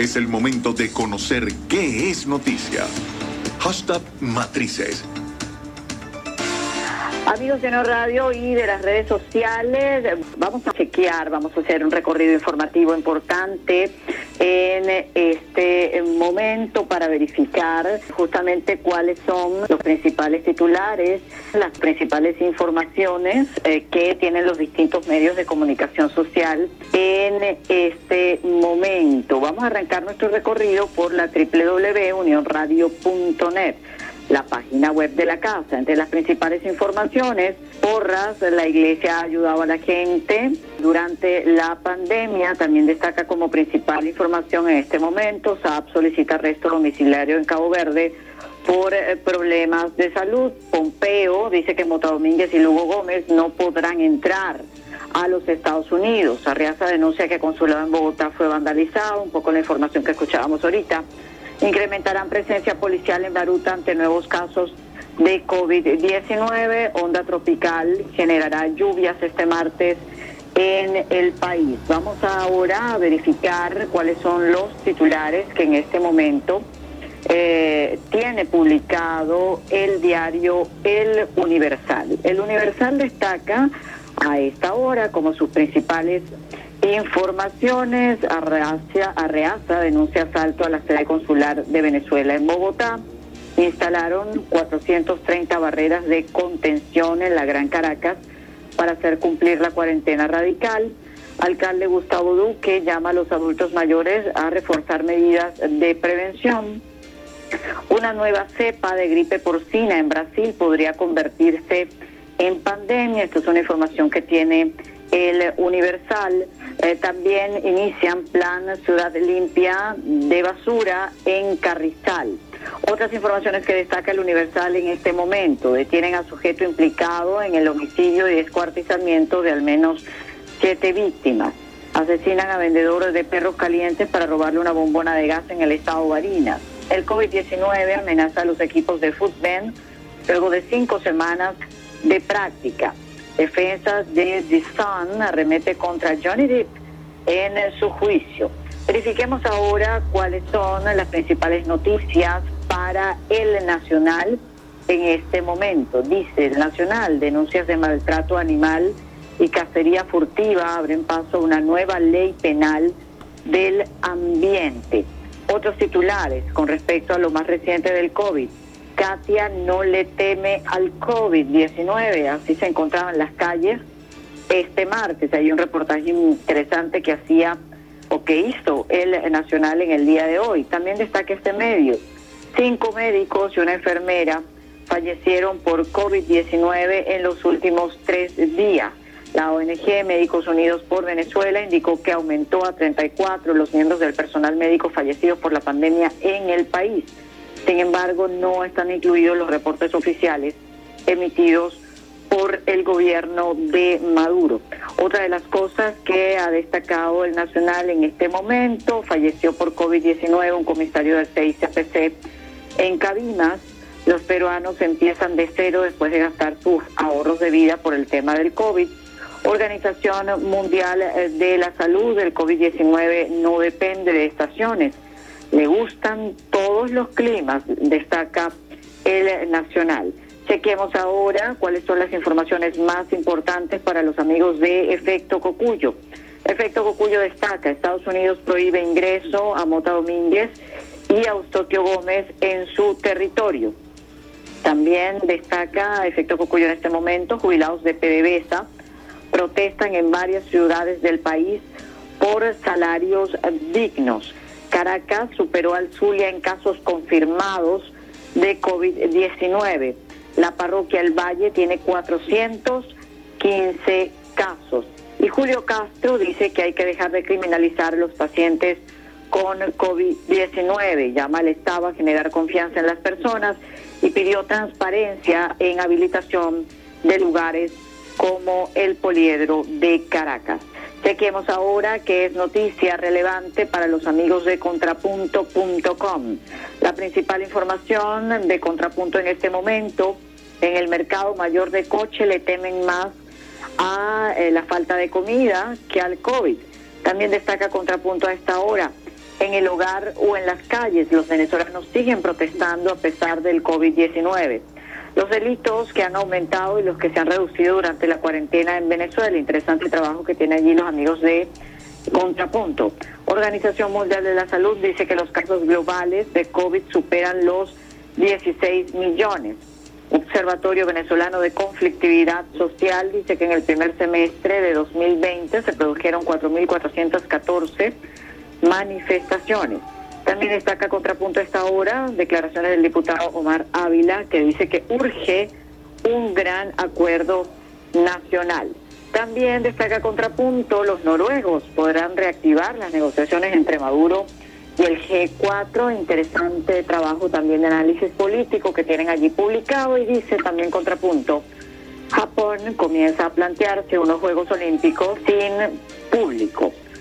Es el momento de conocer qué es noticia. Hashtag Matrices. Amigos de No Radio y de las redes sociales, vamos a chequear, vamos a hacer un recorrido informativo importante en este momento para verificar justamente cuáles son los principales titulares, las principales informaciones eh, que tienen los distintos medios de comunicación social en este momento. Vamos a arrancar nuestro recorrido por la www.unionradio.net la página web de la casa. Entre las principales informaciones, porras, la iglesia ha ayudado a la gente durante la pandemia. También destaca como principal información en este momento, SAP solicita arresto domiciliario en Cabo Verde por eh, problemas de salud. Pompeo dice que Mota Domínguez y Lugo Gómez no podrán entrar a los Estados Unidos. Arriaza denuncia que el consulado en Bogotá fue vandalizado, un poco la información que escuchábamos ahorita. Incrementarán presencia policial en Baruta ante nuevos casos de COVID-19. Onda tropical generará lluvias este martes en el país. Vamos ahora a verificar cuáles son los titulares que en este momento eh, tiene publicado el diario El Universal. El Universal destaca a esta hora como sus principales Informaciones, Arreaza, Arreaza denuncia asalto a la sede consular de Venezuela en Bogotá. Instalaron 430 barreras de contención en la Gran Caracas para hacer cumplir la cuarentena radical. Alcalde Gustavo Duque llama a los adultos mayores a reforzar medidas de prevención. Una nueva cepa de gripe porcina en Brasil podría convertirse en pandemia. Esto es una información que tiene el Universal. Eh, también inician plan Ciudad Limpia de Basura en Carrizal. Otras informaciones que destaca el Universal en este momento. Detienen a sujeto implicado en el homicidio y descuartizamiento de al menos siete víctimas. Asesinan a vendedores de perros calientes para robarle una bombona de gas en el estado Barinas. El COVID-19 amenaza a los equipos de fútbol luego de cinco semanas de práctica. Defensa de The Sun arremete contra Johnny Depp en su juicio. Verifiquemos ahora cuáles son las principales noticias para el Nacional en este momento. Dice el Nacional, denuncias de maltrato animal y cacería furtiva abren paso a una nueva ley penal del ambiente. Otros titulares con respecto a lo más reciente del COVID. Katia no le teme al COVID-19, así se encontraban las calles este martes. Hay un reportaje interesante que hacía o que hizo el Nacional en el día de hoy. También destaca este medio. Cinco médicos y una enfermera fallecieron por COVID-19 en los últimos tres días. La ONG Médicos Unidos por Venezuela indicó que aumentó a 34 los miembros del personal médico fallecidos por la pandemia en el país. Sin embargo, no están incluidos los reportes oficiales emitidos por el gobierno de Maduro. Otra de las cosas que ha destacado el Nacional en este momento, falleció por COVID-19 un comisario del CICPC en Cabimas. Los peruanos empiezan de cero después de gastar sus ahorros de vida por el tema del COVID. Organización Mundial de la Salud, el COVID-19 no depende de estaciones le gustan todos los climas, destaca el Nacional. Chequemos ahora cuáles son las informaciones más importantes para los amigos de Efecto Cocuyo. Efecto Cocuyo destaca, Estados Unidos prohíbe ingreso a Mota Domínguez y a Eustotio Gómez en su territorio. También destaca Efecto Cocuyo en este momento, jubilados de PDVSA protestan en varias ciudades del país por salarios dignos. Caracas superó al Zulia en casos confirmados de COVID-19. La parroquia El Valle tiene 415 casos. Y Julio Castro dice que hay que dejar de criminalizar a los pacientes con COVID-19. Llama al Estado a generar confianza en las personas y pidió transparencia en habilitación de lugares como el poliedro de Caracas. Chequemos ahora que es noticia relevante para los amigos de contrapunto.com. La principal información de Contrapunto en este momento, en el mercado mayor de coche le temen más a eh, la falta de comida que al COVID. También destaca Contrapunto a esta hora. En el hogar o en las calles. Los venezolanos siguen protestando a pesar del COVID-19. Los delitos que han aumentado y los que se han reducido durante la cuarentena en Venezuela. Interesante trabajo que tienen allí los amigos de Contrapunto. Organización Mundial de la Salud dice que los casos globales de COVID superan los 16 millones. Observatorio Venezolano de Conflictividad Social dice que en el primer semestre de 2020 se produjeron 4.414 manifestaciones. También destaca contrapunto a esta hora declaraciones del diputado Omar Ávila que dice que urge un gran acuerdo nacional. También destaca contrapunto, los noruegos podrán reactivar las negociaciones entre Maduro y el G4, interesante trabajo también de análisis político que tienen allí publicado y dice también contrapunto, Japón comienza a plantearse unos Juegos Olímpicos sin público.